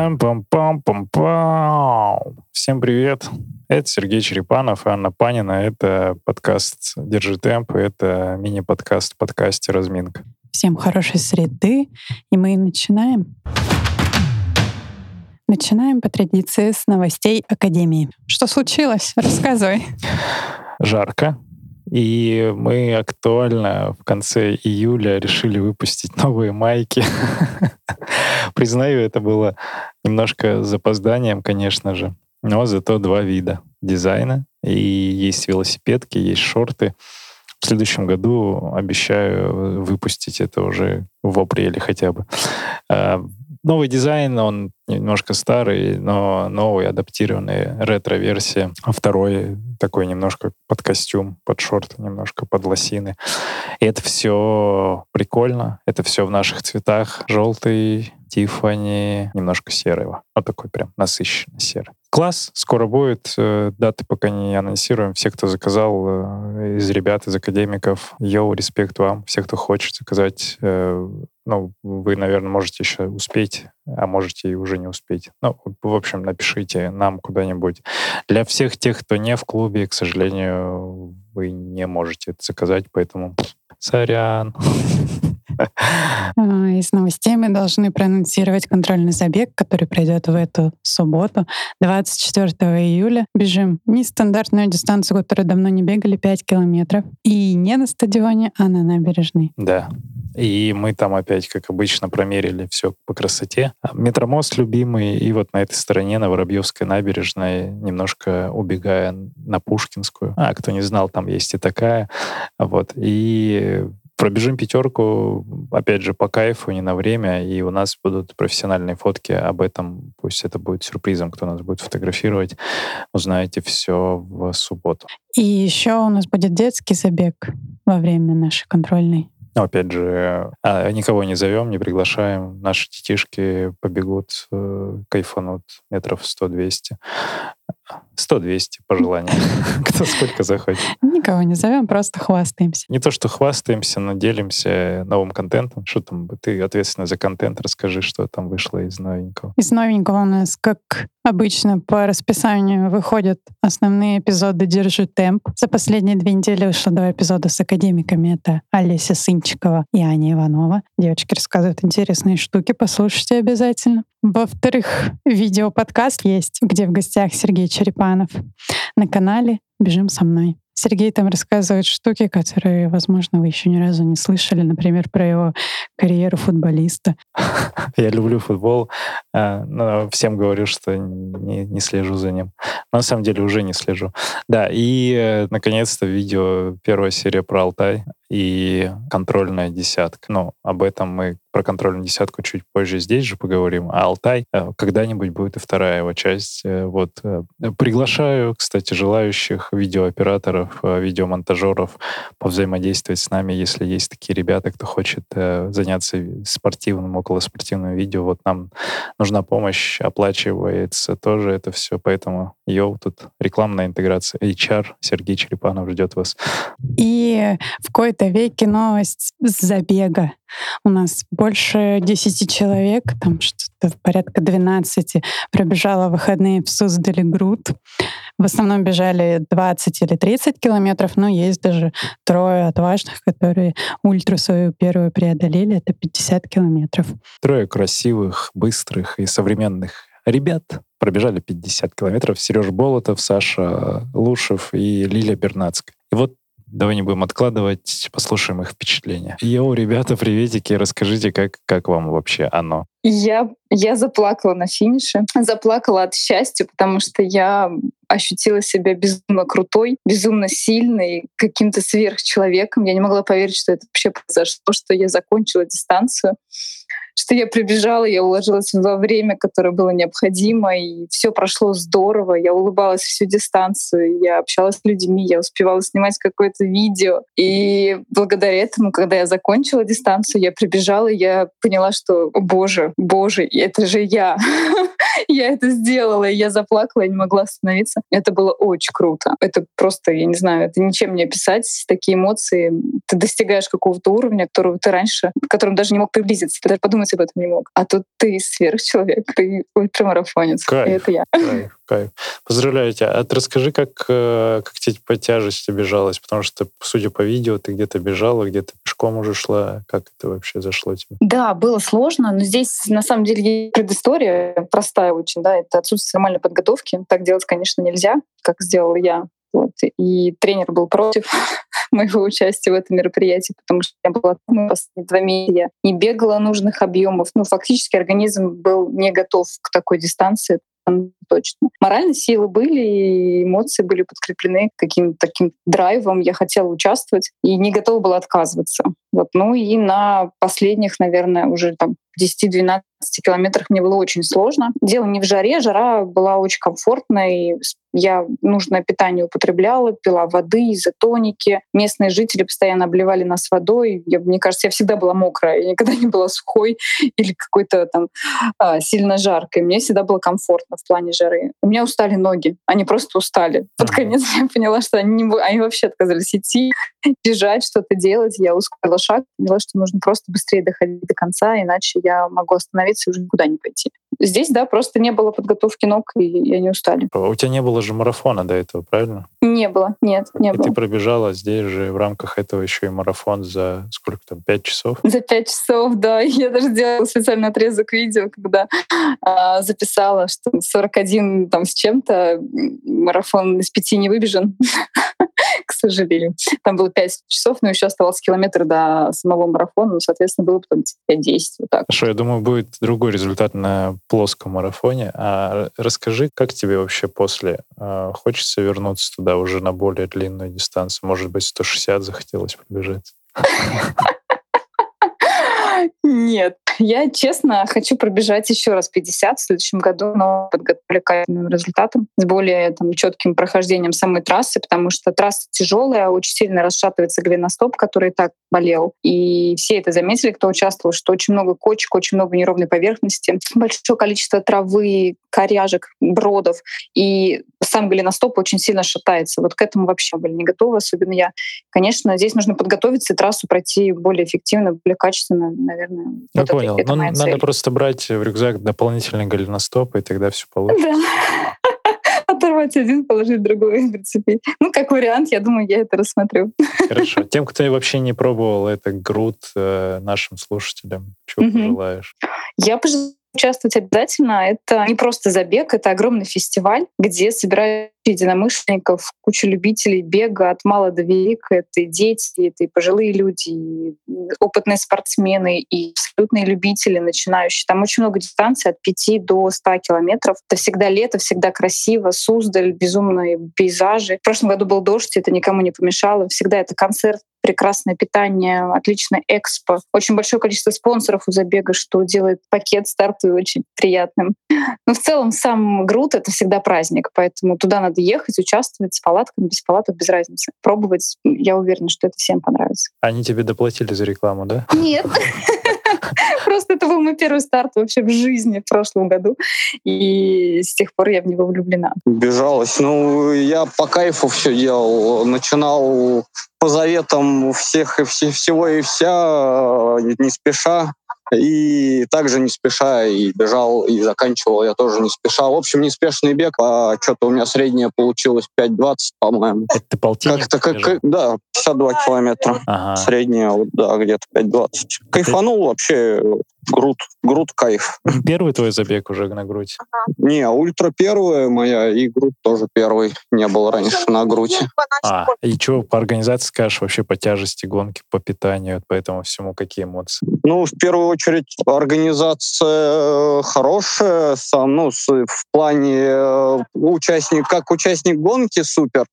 пам пам пам пам пам Всем привет. Это Сергей Черепанов и Анна Панина. Это подкаст «Держи темп». Это мини-подкаст подкасте «Разминка». Всем хорошей среды. И мы начинаем. Начинаем по традиции с новостей Академии. Что случилось? Рассказывай. Жарко. И мы актуально в конце июля решили выпустить новые майки. Признаю, это было немножко запозданием, конечно же, но зато два вида дизайна. И есть велосипедки, есть шорты. В следующем году обещаю выпустить это уже в апреле хотя бы. Новый дизайн, он немножко старый, но новый, адаптированный ретро-версия. А второй такой немножко под костюм, под шорты, немножко под лосины. И это все прикольно. Это все в наших цветах. Желтый, Тифани, немножко серого. Вот такой прям насыщенный серый. Класс, скоро будет. Э, даты пока не анонсируем. Все, кто заказал э, из ребят, из академиков, йоу, респект вам. Все, кто хочет заказать, э, ну, вы, наверное, можете еще успеть, а можете и уже не успеть. Ну, в общем, напишите нам куда-нибудь. Для всех тех, кто не в клубе, к сожалению, вы не можете это заказать, поэтому сорян. А, из новостей мы должны проанонсировать контрольный забег, который пройдет в эту субботу, 24 июля. Бежим нестандартную дистанцию, которую давно не бегали, 5 километров. И не на стадионе, а на набережной. Да. И мы там опять, как обычно, промерили все по красоте. Метромост любимый, и вот на этой стороне, на Воробьевской набережной, немножко убегая на Пушкинскую. А, кто не знал, там есть и такая. Вот. И Пробежим пятерку, опять же, по кайфу, не на время, и у нас будут профессиональные фотки об этом. Пусть это будет сюрпризом, кто нас будет фотографировать. Узнаете все в субботу. И еще у нас будет детский забег во время нашей контрольной. Но опять же, а, никого не зовем, не приглашаем. Наши детишки побегут, э, кайфанут метров 100-200. 100-200 по желанию. Кто сколько захочет. Никого не зовем, просто хвастаемся. Не то, что хвастаемся, но делимся новым контентом. Что там, ты ответственна за контент, расскажи, что там вышло из новенького. Из новенького у нас, как обычно, по расписанию выходят основные эпизоды «Держи темп». За последние две недели вышло два эпизода с академиками. Это Олеся Сынчикова и Аня Иванова. Девочки рассказывают интересные штуки, послушайте обязательно. Во-вторых, видео-подкаст есть, где в гостях Сергей Черепанов на канале «Бежим со мной». Сергей там рассказывает штуки, которые, возможно, вы еще ни разу не слышали, например, про его карьеру футболиста. Я люблю футбол, э, но всем говорю, что не, не слежу за ним. Но на самом деле уже не слежу. Да, и э, наконец-то видео, первая серия про Алтай и контрольная десятка. Ну, об этом мы про контрольную десятку чуть позже здесь же поговорим. А Алтай э, когда-нибудь будет и вторая его часть. Э, вот. Э, приглашаю, кстати, желающих видеооператоров, видеомонтажеров повзаимодействовать с нами, если есть такие ребята, кто хочет заняться спортивным, околоспортивным видео. Вот нам нужна помощь, оплачивается тоже это все. Поэтому, йоу, тут рекламная интеграция. HR Сергей Черепанов ждет вас. И в какой-то веке новость забега. У нас больше 10 человек, там что-то порядка 12, пробежало выходные в Суздале Груд. В основном бежали 20 или 30 километров, но есть даже трое отважных, которые ультра свою первую преодолели. Это 50 километров. Трое красивых, быстрых и современных ребят пробежали 50 километров. Сереж Болотов, Саша Лушев и Лилия Бернацкая. И вот Давай не будем откладывать, послушаем их впечатления. Йоу, ребята, приветики, расскажите, как, как вам вообще оно? Я, я заплакала на финише, заплакала от счастья, потому что я ощутила себя безумно крутой, безумно сильной, каким-то сверхчеловеком. Я не могла поверить, что это вообще произошло, что я закончила дистанцию что я прибежала, я уложилась во время, которое было необходимо, и все прошло здорово. Я улыбалась всю дистанцию, я общалась с людьми, я успевала снимать какое-то видео. И благодаря этому, когда я закончила дистанцию, я прибежала, и я поняла, что, о боже, боже, это же я. я это сделала, и я заплакала, я не могла остановиться. Это было очень круто. Это просто, я не знаю, это ничем не описать. Такие эмоции. Ты достигаешь какого-то уровня, которого ты раньше, к которому даже не мог приблизиться. Ты подумать об этом не мог. А тут ты сверхчеловек, ты ультрамарафонец. Кайф, и это я. Кайф, кайф. Поздравляю тебя. А ты расскажи, как, э, как тебе по тяжести бежалось? Потому что, судя по видео, ты где-то бежала, где-то пешком уже шла. Как это вообще зашло тебе? Да, было сложно, но здесь на самом деле предыстория простая очень, да, это отсутствие нормальной подготовки. Так делать, конечно, нельзя, как сделала я. Вот. И тренер был против моего участия в этом мероприятии, потому что я была ну, последние два месяца, я не бегала нужных объемов. Ну, фактически организм был не готов к такой дистанции точно. Моральные силы были, и эмоции были подкреплены каким-то таким драйвом. Я хотела участвовать и не готова была отказываться. Вот. Ну и на последних, наверное, уже там 10-12 километрах мне было очень сложно. Дело не в жаре, жара была очень комфортной, я нужное питание употребляла, пила воды, изотоники. Местные жители постоянно обливали нас водой. Я, мне кажется, я всегда была мокрая, я никогда не была сухой или какой-то там а, сильно жаркой. Мне всегда было комфортно в плане жары. У меня устали ноги, они просто устали. Под конец я поняла, что они, не, они вообще отказались идти, бежать, что-то делать. Я ускорила шаг, поняла, что нужно просто быстрее доходить до конца, иначе я могу остановиться и уже никуда не пойти. Здесь, да, просто не было подготовки ног, и они устали. А у тебя не было же марафона до этого, правильно? Не было, нет, не и было. ты пробежала здесь же в рамках этого еще и марафон за сколько там, пять часов? За пять часов, да. Я даже делала специальный отрезок видео, когда а, записала, что 41 там с чем-то марафон из пяти не выбежан. к сожалению. Там было 5 часов, но еще оставался километр до самого марафона, ну, соответственно, было потом 5-10, вот так. Хорошо, я думаю, будет другой результат на плоском марафоне. А расскажи, как тебе вообще после? А, хочется вернуться туда уже на более длинную дистанцию? Может быть, 160 захотелось пробежать? Нет. Я, честно, хочу пробежать еще раз 50 в следующем году, но подготовлю к этому результатам с более там, четким прохождением самой трассы, потому что трасса тяжелая, очень сильно расшатывается голеностоп, который и так болел. И все это заметили, кто участвовал, что очень много кочек, очень много неровной поверхности, большое количество травы, коряжек, бродов. И сам голеностоп очень сильно шатается. Вот к этому вообще были не готовы, особенно я. Конечно, здесь нужно подготовиться и трассу пройти более эффективно, более качественно, наверное. Я вот понял. Это, это ну, надо просто брать в рюкзак дополнительный голеностоп, и тогда все получится. Да оторвать один, положить другой, прицепить. Ну, как вариант, я думаю, я это рассмотрю. Хорошо. Тем, кто вообще не пробовал это груд э, нашим слушателям, чего mm пожелаешь? Я пожелаю участвовать обязательно. Это не просто забег, это огромный фестиваль, где собирают единомышленников, куча любителей бега от мала до велика. Это и дети, это и пожилые люди, и опытные спортсмены, и абсолютные любители, начинающие. Там очень много дистанций, от 5 до 100 километров. Это всегда лето, всегда красиво, Суздаль, безумные пейзажи. В прошлом году был дождь, это никому не помешало. Всегда это концерт прекрасное питание, отличное экспо, очень большое количество спонсоров у забега, что делает пакет старту очень приятным. Но в целом сам груд — это всегда праздник, поэтому туда надо ехать, участвовать с палатками, без палаток, без разницы. Пробовать. Я уверена, что это всем понравится. Они тебе доплатили за рекламу, да? Нет. Просто это был мой первый старт вообще в жизни в прошлом году. И с тех пор я в него влюблена. Бежалась. Ну, я по кайфу все делал. Начинал по заветам всех и всего и вся, не спеша. И также не спеша и бежал, и заканчивал я тоже не спеша. В общем, неспешный бег, а что-то у меня среднее получилось 5.20, по-моему. Это полтинник? Как-то, как, да, 52 километра. Ага. Среднее, вот, да, где-то 5.20. Кайфанул вообще, груд, груд кайф. Первый твой забег уже на грудь? Не, ультра первая моя, и грудь тоже первый. Не был раньше на грудь. А, и что по организации скажешь вообще по тяжести гонки, по питанию, по этому всему, какие эмоции? Ну, в первую очередь, организация э, хорошая, сам, ну, в плане э, участник, как участник гонки супер,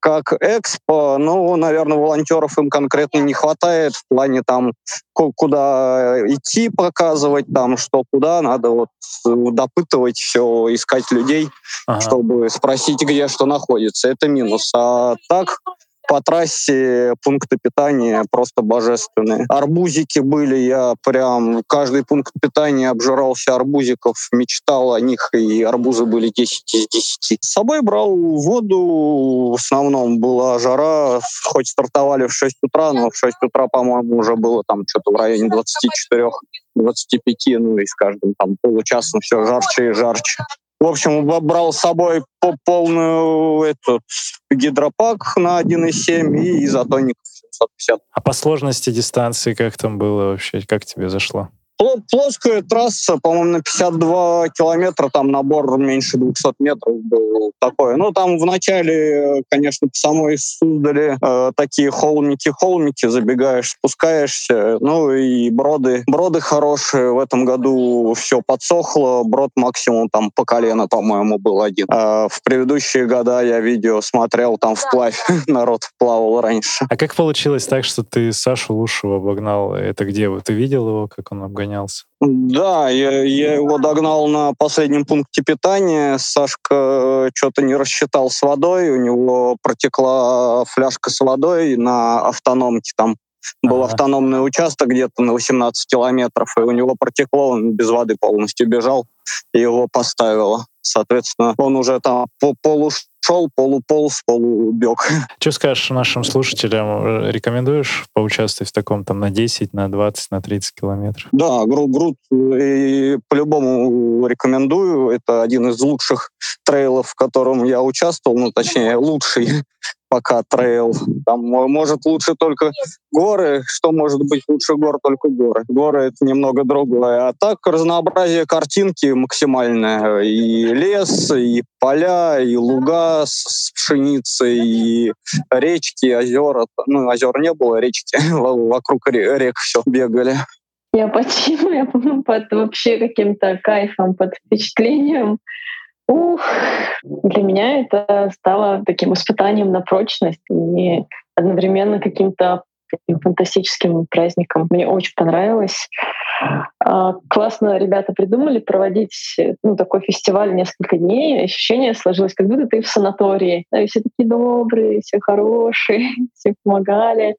как экспо, ну, наверное, волонтеров им конкретно не хватает в плане там, куда идти показывать, там, что куда, надо вот допытывать все, искать людей, ага. чтобы спросить, где что находится. Это минус. А так по трассе пункты питания просто божественные. Арбузики были, я прям каждый пункт питания обжирался арбузиков, мечтал о них, и арбузы были 10 из 10. С собой брал воду, в основном была жара, хоть стартовали в 6 утра, но в 6 утра, по-моему, уже было там что-то в районе 24 25, ну и с каждым там получасом все жарче и жарче. В общем, брал с собой полную этот гидропак на 1,7 и изотоник 750. А по сложности дистанции как там было вообще? Как тебе зашло? Плоская трасса, по-моему, на 52 километра, там набор меньше 200 метров был такой. Ну, там в начале, конечно, по самой Суздали э, такие холмики-холмики, забегаешь, спускаешься. Ну, и броды. Броды хорошие. В этом году все подсохло. Брод максимум там по колено, по-моему, был один. А в предыдущие года я видео смотрел, там вплавь народ плавал раньше. А как получилось так, что ты Сашу Лушева обогнал? Это где? Ты видел его, как он обгонял? Гонялся. Да, я, я его догнал на последнем пункте питания. Сашка э, что-то не рассчитал с водой, у него протекла фляжка с водой на автономке там. Был ага. автономный участок где-то на 18 километров, и у него протекло, он без воды полностью бежал, и его поставило. Соответственно, он уже там по полу шел, полуполз, полубег. Что скажешь нашим слушателям? Рекомендуешь поучаствовать в таком там на 10, на 20, на 30 километров? Да, гру груд и по-любому рекомендую. Это один из лучших трейлов, в котором я участвовал, ну, точнее, лучший пока трейл. Там может лучше только горы. Что может быть лучше гор? Только горы. Горы — это немного другое. А так разнообразие картинки максимальное. И лес, и поля, и луга с пшеницей, и речки, озера. Ну, озер не было, речки. Вокруг рек все бегали. Я почему я под вообще каким-то кайфом, под впечатлением Ух, для меня это стало таким испытанием на прочность и одновременно каким-то фантастическим праздником. Мне очень понравилось. А, классно ребята придумали проводить ну, такой фестиваль несколько дней. Ощущение сложилось, как будто ты в санатории. Все такие добрые, все хорошие, все помогали.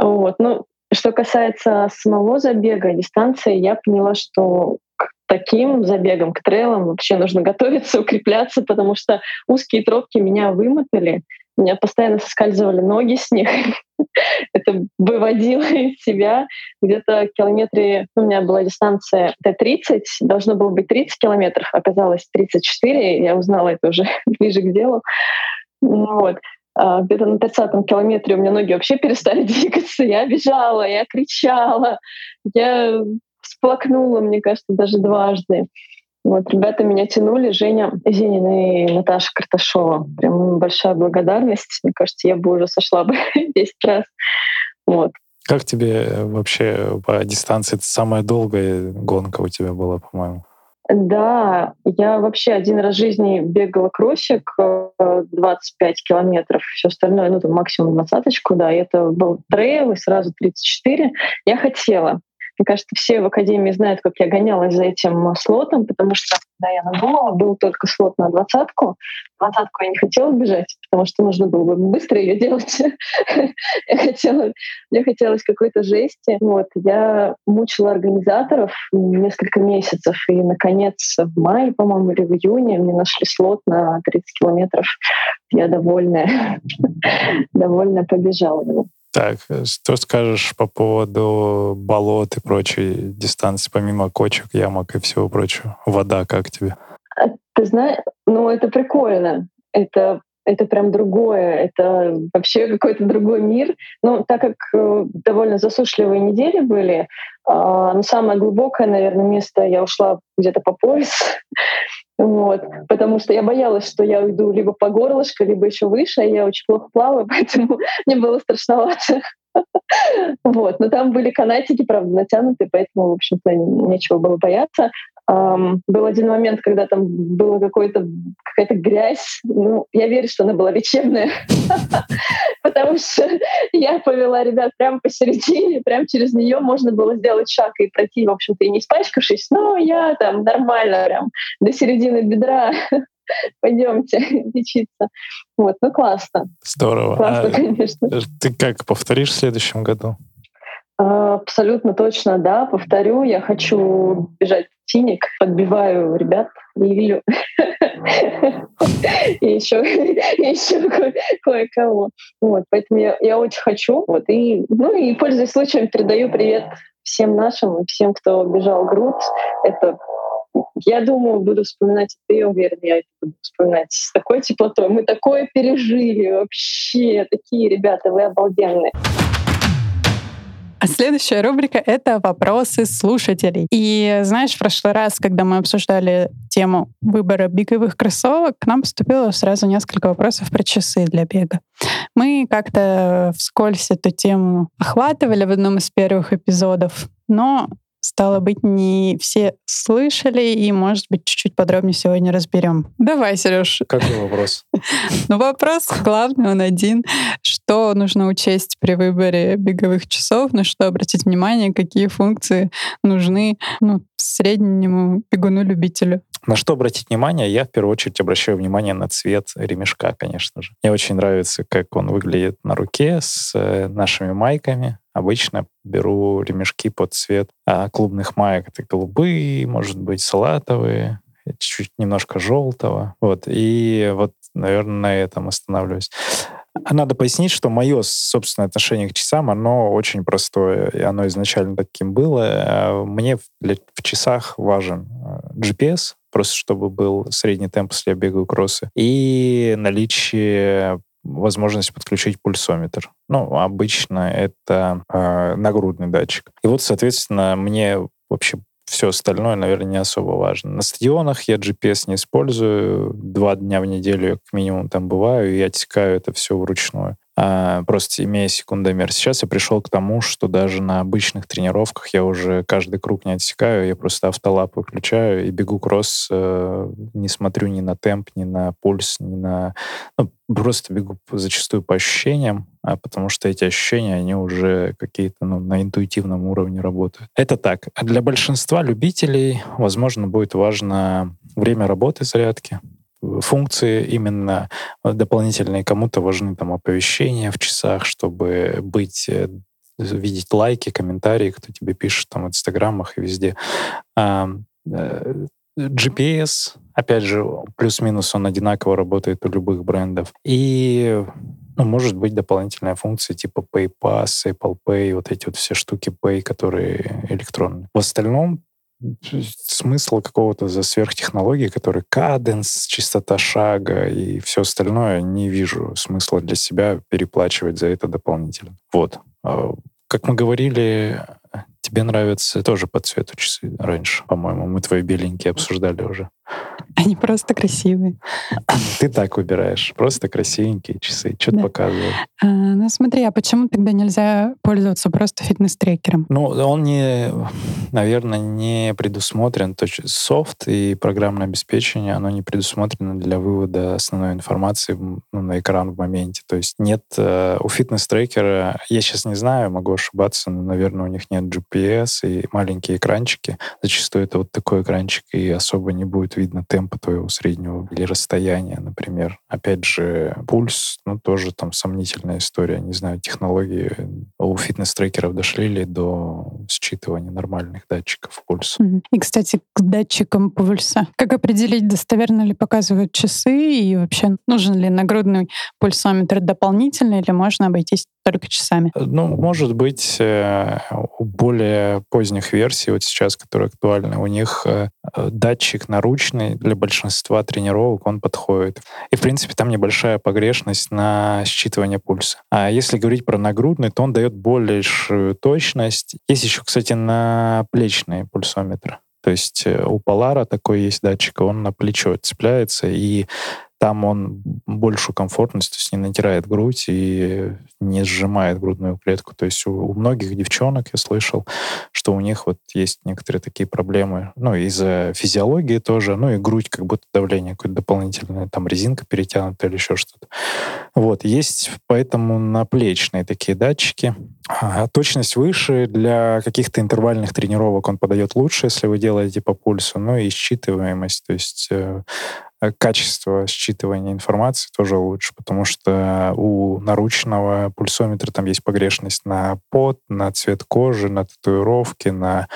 Вот. Ну, что касается самого забега, дистанции, я поняла, что таким забегом, к трейлам вообще нужно готовиться, укрепляться, потому что узкие тропки меня вымотали, меня постоянно соскальзывали ноги с них. Это выводило из себя. Где-то километре... Ну, у меня была дистанция Т-30, должно было быть 30 километров, оказалось 34, я узнала это уже ближе к делу. Вот. А где-то на 30 километре у меня ноги вообще перестали двигаться. Я бежала, я кричала, я всплакнула, мне кажется, даже дважды. Вот, ребята меня тянули, Женя Зинина и Наташа Карташова. Прям большая благодарность. Мне кажется, я бы уже сошла бы 10 раз. Вот. Как тебе вообще по дистанции? Это самая долгая гонка у тебя была, по-моему? Да, я вообще один раз в жизни бегала кроссик 25 э, километров, все остальное, ну, там максимум двадцаточку, да, и это был трейл, и сразу 34. Я хотела, мне кажется, все в Академии знают, как я гонялась за этим слотом, потому что когда я надумала, был только слот на двадцатку. Двадцатку я не хотела бежать, потому что нужно было бы быстро ее делать. я хотела, мне хотелось какой-то жести. Вот. Я мучила организаторов несколько месяцев, и, наконец, в мае, по-моему, или в июне мне нашли слот на 30 километров. Я довольная, довольно побежала его. Так, э, что скажешь по поводу болот и прочей дистанции, помимо кочек, ямок и всего прочего? Вода как тебе? А, ты знаешь, ну это прикольно. Это это прям другое, это вообще какой-то другой мир. Ну, так как э, довольно засушливые недели были, э, ну, самое глубокое, наверное, место я ушла где-то по пояс, вот, потому что я боялась, что я уйду либо по горлышко, либо еще выше, я очень плохо плаваю, поэтому мне было страшновато. Вот. Но там были канатики, правда, натянуты, поэтому, в общем-то, нечего было бояться. Um, был один момент, когда там была какая-то грязь. Ну, я верю, что она была лечебная, потому что я повела ребят прямо посередине, прямо через нее можно было сделать шаг и пройти, в общем-то, и не испачкавшись, но я там нормально прям до середины бедра пойдемте лечиться. Вот, ну классно. Здорово. Классно, А конечно. ты как, повторишь в следующем году? А, Абсолютно точно, да. Повторю, я хочу бежать в Тиник, подбиваю ребят, Лилю и еще, еще ко- кое-кого. Вот, поэтому я, я очень хочу. Вот, и, ну и пользуясь случаем, передаю привет всем нашим, всем, кто бежал груд. Это я думаю, буду вспоминать, и ты уверен, я это буду вспоминать с такой теплотой. Мы такое пережили вообще. Такие ребята, вы обалденные. А следующая рубрика — это вопросы слушателей. И знаешь, в прошлый раз, когда мы обсуждали тему выбора беговых кроссовок, к нам поступило сразу несколько вопросов про часы для бега. Мы как-то вскользь эту тему охватывали в одном из первых эпизодов, но Стало быть, не все слышали, и, может быть, чуть-чуть подробнее сегодня разберем. Давай, Сереж. Какой вопрос? Ну, вопрос главный, он один. Что нужно учесть при выборе беговых часов, на что обратить внимание, какие функции нужны ну, среднему бегуну-любителю? На что обратить внимание? Я в первую очередь обращаю внимание на цвет ремешка, конечно же. Мне очень нравится, как он выглядит на руке с э, нашими майками. Обычно беру ремешки под цвет а, клубных маек. Это голубые, может быть, салатовые, чуть-чуть немножко желтого. Вот. И вот, наверное, на этом остановлюсь. Надо пояснить, что мое собственное отношение к часам, оно очень простое, и оно изначально таким было. Мне в, часах важен GPS, просто чтобы был средний темп, если я бегаю кроссы, и наличие возможность подключить пульсометр. Ну, обычно это э, нагрудный датчик. И вот, соответственно, мне вообще все остальное, наверное, не особо важно. На стадионах я GPS не использую. Два дня в неделю как минимум там бываю, и отсекаю это все вручную. А, просто имея секундомер. Сейчас я пришел к тому, что даже на обычных тренировках я уже каждый круг не отсекаю, я просто автолап выключаю и бегу кросс, э, не смотрю ни на темп, ни на пульс, ни на... Ну, просто бегу зачастую по ощущениям, а потому что эти ощущения, они уже какие-то ну, на интуитивном уровне работают. Это так. Для большинства любителей, возможно, будет важно время работы зарядки, функции именно дополнительные. Кому-то важны там оповещения в часах, чтобы быть видеть лайки, комментарии, кто тебе пишет там в инстаграмах и везде. GPS, опять же, плюс-минус он одинаково работает у любых брендов. И ну, может быть дополнительная функция типа PayPass, Apple Pay, вот эти вот все штуки Pay, которые электронные. В остальном смысла какого-то за сверхтехнологии, которые каденс, частота шага и все остальное, не вижу смысла для себя переплачивать за это дополнительно. Вот. А, как мы говорили, тебе нравятся тоже по цвету часы раньше, по-моему. Мы твои беленькие обсуждали уже. Они просто красивые. Ты так выбираешь. Просто красивенькие часы. Что-то да. показывают. А, ну смотри, а почему тогда нельзя пользоваться просто фитнес-трекером? Ну, он не, наверное, не предусмотрен. То есть софт и программное обеспечение, оно не предусмотрено для вывода основной информации ну, на экран в моменте. То есть нет э, у фитнес-трекера, я сейчас не знаю, могу ошибаться, но, наверное, у них нет GPS и маленькие экранчики. Зачастую это вот такой экранчик, и особо не будет видно темпа твоего среднего или расстояния, например. Опять же, пульс, ну, тоже там сомнительная история. Не знаю, технологии у фитнес-трекеров дошли ли до считывания нормальных датчиков пульса. И, кстати, к датчикам пульса. Как определить, достоверно ли показывают часы и вообще нужен ли нагрудный пульсометр дополнительный или можно обойтись только часами? Ну, может быть, э, у более поздних версий, вот сейчас, которые актуальны, у них э, датчик наручный для большинства тренировок, он подходит. И, в принципе, там небольшая погрешность на считывание пульса. А если говорить про нагрудный, то он дает большую точность. Есть еще, кстати, на плечные пульсометры. То есть э, у Polar такой есть датчик, он на плечо цепляется, и там он большую комфортность, то есть не натирает грудь и не сжимает грудную клетку. То есть у, у многих девчонок я слышал, что у них вот есть некоторые такие проблемы, ну, из-за физиологии тоже, ну, и грудь как будто давление какое-то дополнительное, там резинка перетянута или еще что-то. Вот, есть поэтому наплечные такие датчики. А точность выше, для каких-то интервальных тренировок он подает лучше, если вы делаете по пульсу, ну, и считываемость, то есть э, качество считывания информации тоже лучше, потому что у наручного пульсометра там есть погрешность на пот, на цвет кожи, на татуировки, на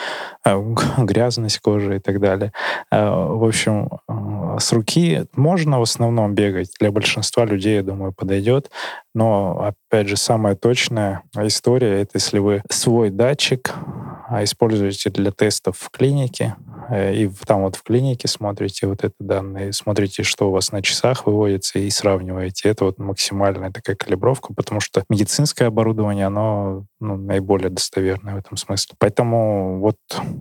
э, грязность кожи и так далее. Э, в общем, с руки можно в основном бегать. Для большинства людей, я думаю, подойдет. Но, опять же, самая точная история — это если вы свой датчик а, используете для тестов в клинике, Э, и там вот в клинике смотрите вот это данные, смотрите, что у вас на часах выводится, и сравниваете. Это вот максимальная такая калибровка, потому что медицинское оборудование, оно ну, наиболее достоверное в этом смысле. Поэтому вот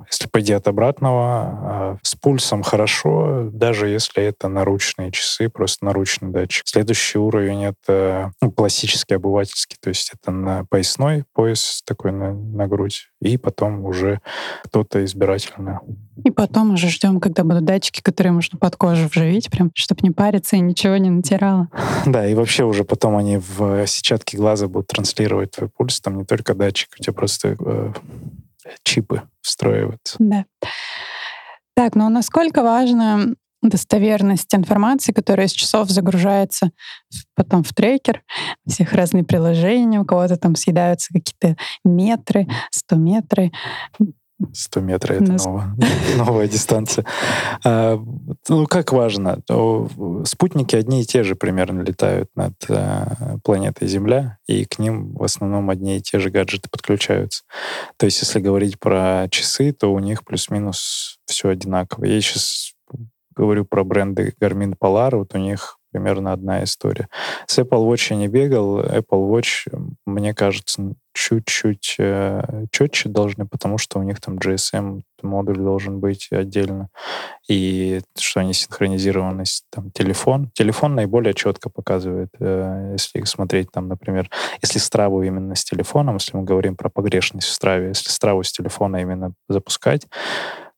если пойти от обратного, а, с пульсом хорошо, даже если это наручные часы, просто наручный датчик. Следующий уровень — это ну, классический обывательский, то есть это на поясной пояс такой на, на грудь, и потом уже кто-то избирательно и потом уже ждем, когда будут датчики, которые можно под кожу вживить, прям, чтобы не париться и ничего не натирало. Да, и вообще уже потом они в сетчатке глаза будут транслировать твой пульс. Там не только датчик, у тебя просто э, чипы встраиваются. Да. Так, ну насколько важно достоверность информации, которая из часов загружается потом в трекер, всех разные приложения, у кого-то там съедаются какие-то метры, 100 метры. 100 метров — это Нас... новая, новая дистанция. А, ну, как важно? Спутники одни и те же примерно летают над а, планетой Земля, и к ним в основном одни и те же гаджеты подключаются. То есть, если говорить про часы, то у них плюс-минус все одинаково. Я сейчас говорю про бренды Garmin Polar, вот у них примерно одна история. С Apple Watch я не бегал. Apple Watch, мне кажется, чуть-чуть э, четче должны, потому что у них там GSM модуль должен быть отдельно. И что они синхронизированы с там, телефон. Телефон наиболее четко показывает, э, если смотреть там, например, если страву именно с телефоном, если мы говорим про погрешность в страве, если страву с телефона именно запускать,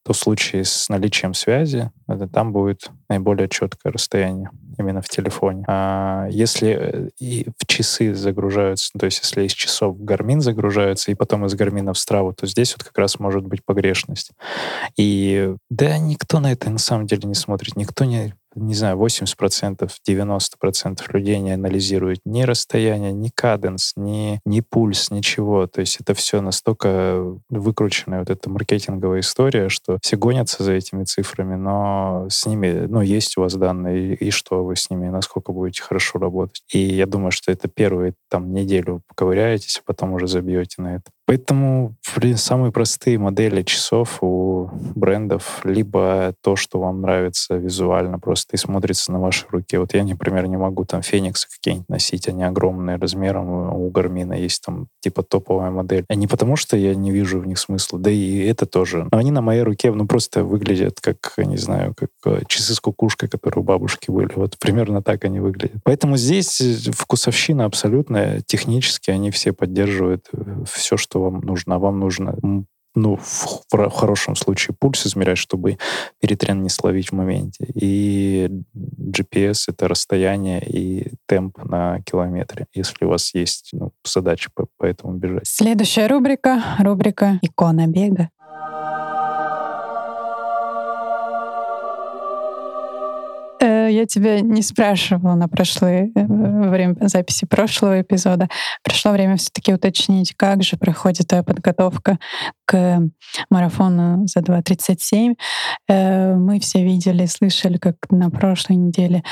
то в случае с наличием связи это там будет наиболее четкое расстояние именно в телефоне. А если э, и в часы загружаются, то есть если из часов Garmin загружаются, и потом из Garmin в Страву, то здесь вот как раз может быть погрешность. И да, никто на это на самом деле не смотрит, никто не не знаю, 80%, 90% людей не анализируют ни расстояние, ни каденс, ни, ни пульс, ничего. То есть это все настолько выкрученная вот эта маркетинговая история, что все гонятся за этими цифрами, но с ними, ну, есть у вас данные, и, что вы с ними, насколько будете хорошо работать. И я думаю, что это первые там неделю поковыряетесь, а потом уже забьете на это. Поэтому, блин, самые простые модели часов у брендов либо то, что вам нравится визуально, просто и смотрится на вашей руке. Вот я, например, не могу там фениксы какие-нибудь носить, они огромные размером. У Гармина есть там типа топовая модель. А не потому, что я не вижу в них смысла, да и это тоже. Но они на моей руке, ну, просто выглядят как, не знаю, как э, часы с кукушкой, которые у бабушки были. Вот примерно так они выглядят. Поэтому здесь вкусовщина абсолютная. Технически они все поддерживают э, все, что что вам нужно. А вам нужно ну, в, в хорошем случае пульс измерять, чтобы перетрен не словить в моменте. И GPS — это расстояние и темп на километре, если у вас есть ну, задача по, по этому бежать. Следующая рубрика — рубрика «Икона бега». Я тебя не спрашивала на прошлое э, время записи прошлого эпизода. Пришло время все-таки уточнить, как же проходит твоя подготовка к марафону за 2.37. Э, мы все видели, слышали, как на прошлой неделе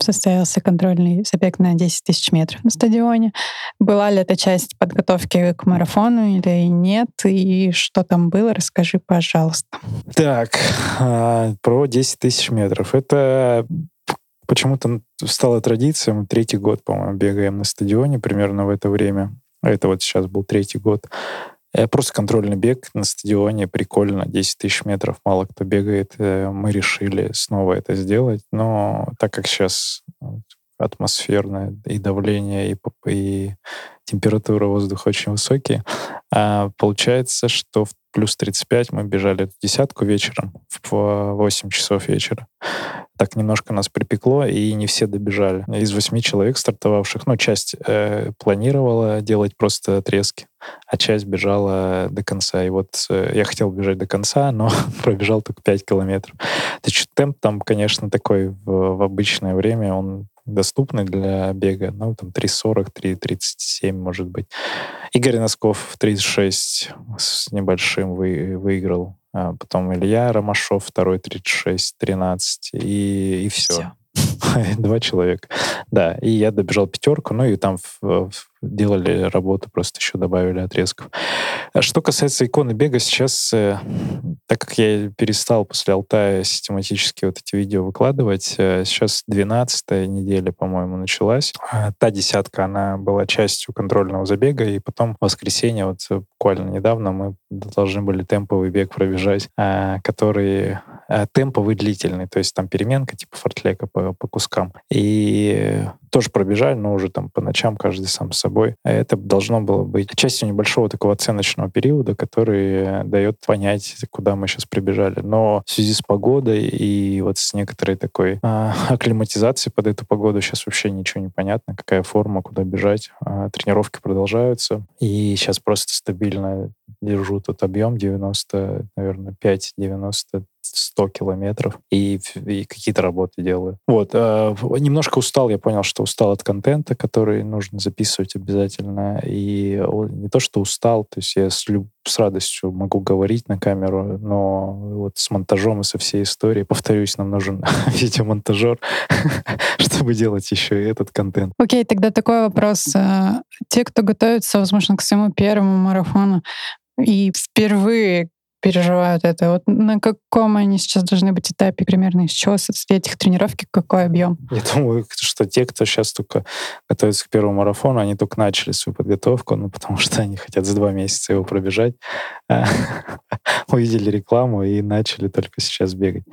состоялся контрольный забег на 10 тысяч метров на стадионе. Была ли это часть подготовки к марафону или нет? И что там было? Расскажи, пожалуйста. Так, а, про 10 тысяч метров. Это почему-то стала традицией. Мы третий год, по-моему, бегаем на стадионе примерно в это время. Это вот сейчас был третий год. Э, просто контрольный бег на стадионе, прикольно, 10 тысяч метров, мало кто бегает. Э, мы решили снова это сделать, но так как сейчас атмосферное и давление, и, и температура воздуха очень высокие. А получается, что в плюс 35 мы бежали эту десятку вечером в 8 часов вечера. Так немножко нас припекло, и не все добежали. Из восьми человек стартовавших, ну, часть э, планировала делать просто отрезки, а часть бежала до конца. И вот э, я хотел бежать до конца, но пробежал только 5 километров. То есть темп там, конечно, такой в, в обычное время, он доступны для бега. Ну, там 3.40, 3.37, может быть. Игорь Носков 36 с небольшим вы, выиграл. А потом Илья Ромашов, второй 36, 13. И, и все. все. Два человека. Да, и я добежал пятерку, ну и там в, в, делали работу, просто еще добавили отрезков. А что касается иконы бега, сейчас, э, так как я перестал после Алтая систематически вот эти видео выкладывать, э, сейчас 12 неделя, по-моему, началась. А та десятка, она была частью контрольного забега, и потом в воскресенье, вот буквально недавно, мы должны были темповый бег пробежать, а, который темповый длительный, то есть там переменка типа фортлека по, по кускам. И тоже пробежали, но уже там по ночам каждый сам с собой. Это должно было быть частью небольшого такого оценочного периода, который дает понять, куда мы сейчас прибежали. Но в связи с погодой и вот с некоторой такой а, акклиматизацией под эту погоду сейчас вообще ничего не понятно, какая форма, куда бежать. А, тренировки продолжаются. И сейчас просто стабильно держу тот объем 90, наверное, 5-90 100 километров и, и какие-то работы делаю. Вот. Э, немножко устал, я понял, что устал от контента, который нужно записывать обязательно. И не то, что устал, то есть я с, люб, с радостью могу говорить на камеру, но вот с монтажом и со всей историей, повторюсь, нам нужен видеомонтажер, чтобы делать еще и этот контент. Окей, тогда такой вопрос. Э, те, кто готовится, возможно, к своему первому марафону, и впервые переживают это. Вот на каком они сейчас должны быть этапе примерно, из чего состоит их тренировки, какой объем? Я думаю, что те, кто сейчас только готовится к первому марафону, они только начали свою подготовку, ну, потому что они хотят за два месяца его пробежать. Увидели рекламу и начали только сейчас бегать.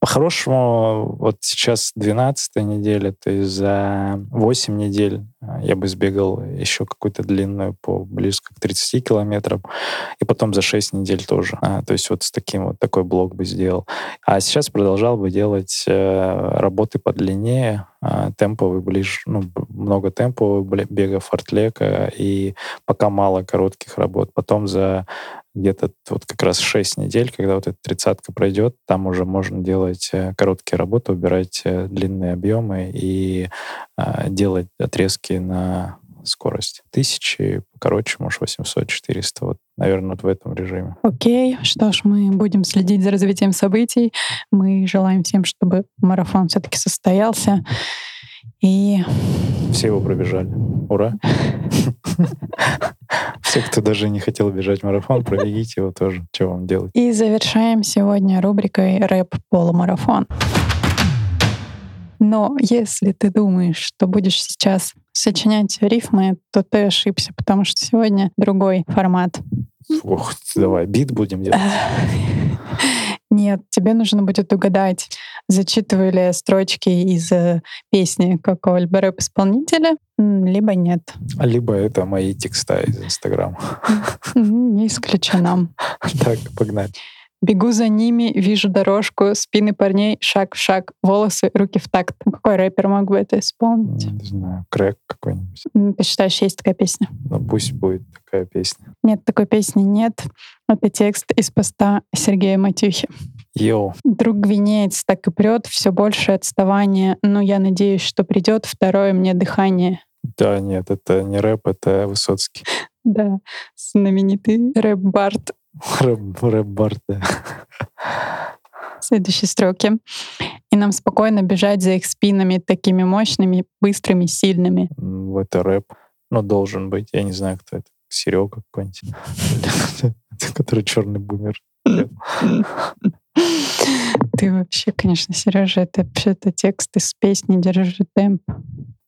По-хорошему, вот сейчас 12 неделя, то есть за 8 недель а, я бы сбегал еще какую-то длинную по близко к 30 километрам, и потом за 6 недель тоже. А, то есть вот с таким вот такой блок бы сделал. А сейчас продолжал бы делать э, работы подлиннее, э, темповый ближе, ну, много темпового бега фортлека, и пока мало коротких работ. Потом за где-то вот как раз 6 недель, когда вот эта тридцатка пройдет, там уже можно делать э, короткие работы, убирать э, длинные объемы и э, делать отрезки на скорость. Тысячи, короче, может, 800, 400. Вот, наверное, вот в этом режиме. Окей, что ж, мы будем следить за развитием событий. Мы желаем всем, чтобы марафон все-таки состоялся. И... Все его пробежали. Ура! Все, кто даже не хотел бежать марафон, пробегите его тоже. Что вам делать? И завершаем сегодня рубрикой «Рэп полумарафон». Но если ты думаешь, что будешь сейчас сочинять рифмы, то ты ошибся, потому что сегодня другой формат. Ох, давай, бит будем делать. Нет, тебе нужно будет угадать, зачитывали строчки из э, песни какого-либо рэп-исполнителя, либо нет. Либо это мои текста из Инстаграма. Не исключено. Так, погнали. Бегу за ними, вижу дорожку, спины парней, шаг в шаг, волосы, руки в такт. Какой рэпер мог бы это исполнить? Не знаю, крэк какой-нибудь. Ты считаешь, есть такая песня? Ну, пусть будет такая песня. Нет, такой песни нет. Это текст из поста Сергея Матюхи. Йоу. Друг гвинеец так и прет, все больше отставания, но я надеюсь, что придет второе мне дыхание. Да, нет, это не рэп, это Высоцкий. Да, знаменитый рэп-бард Рэп-бард, да. Следующие строки. И нам спокойно бежать за их спинами, такими мощными, быстрыми, сильными. Это рэп. Ну, должен быть. Я не знаю, кто это. Серега какой-нибудь. Который черный бумер. Ты вообще, конечно, Сережа, это вообще-то текст из песни «Держи темп».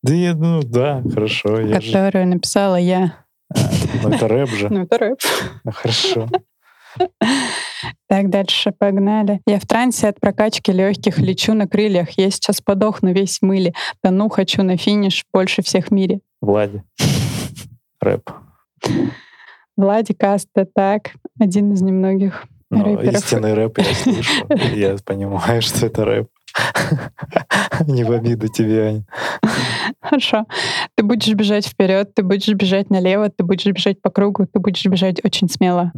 Да, я, ну да, хорошо. Которую написала я. А, ну это рэп же. Ну это рэп. Ну хорошо. Так, дальше погнали. Я в трансе от прокачки легких, лечу на крыльях. Я сейчас подохну весь мыле. Тону хочу на финиш больше всех в мире. Влади. рэп. Владик Аста, так, один из немногих Но рэперов. истинный рэп я слышу. Я понимаю, что это рэп. Не в обиду тебе, Ань. Хорошо. Ты будешь бежать вперед, ты будешь бежать налево, ты будешь бежать по кругу, ты будешь бежать очень смело.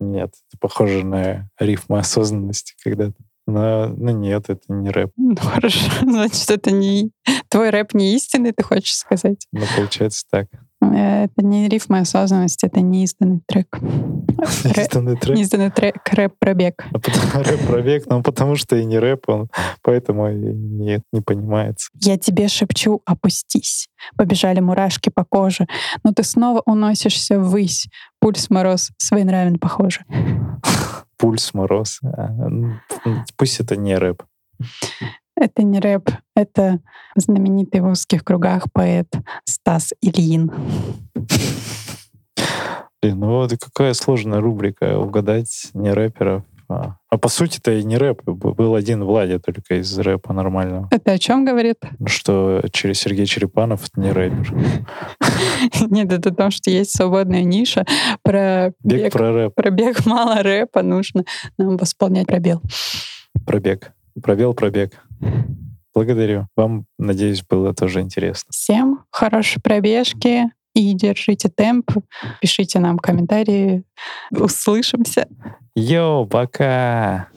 Нет, это похоже на рифму осознанности когда-то. Но, ну нет, это не рэп. Ну хорошо, значит, это не твой рэп не истинный, ты хочешь сказать. Ну, получается так. Э, Это не рифма осознанности, это неизданный трек. Истинный трек. Неизданный трек рэп-пробег. А потом рэп пробег, ну потому что и не рэп, он поэтому нет, не понимается. Я тебе шепчу, опустись. Побежали мурашки по коже, но ты снова уносишься ввысь. Пульс мороз, своенравен похоже. Пульс, мороз. А, Пусть это не рэп. Это не рэп, это знаменитый в узких кругах поэт Стас Ильин. Блин, ну вот какая сложная рубрика угадать не рэперов. А, а по сути это и не рэп. Был один Владя только из рэпа нормального. Это о чем говорит? Что через Сергей Черепанов это не рэпер. Нет, это том, что есть свободная ниша. Про Бег бег, про рэп. про бег мало рэпа, нужно нам восполнять пробел. Пробег. Пробел, пробег. Благодарю. Вам, надеюсь, было тоже интересно. Всем хорошей пробежки и держите темп. Пишите нам комментарии. Услышимся. Йоу, пока!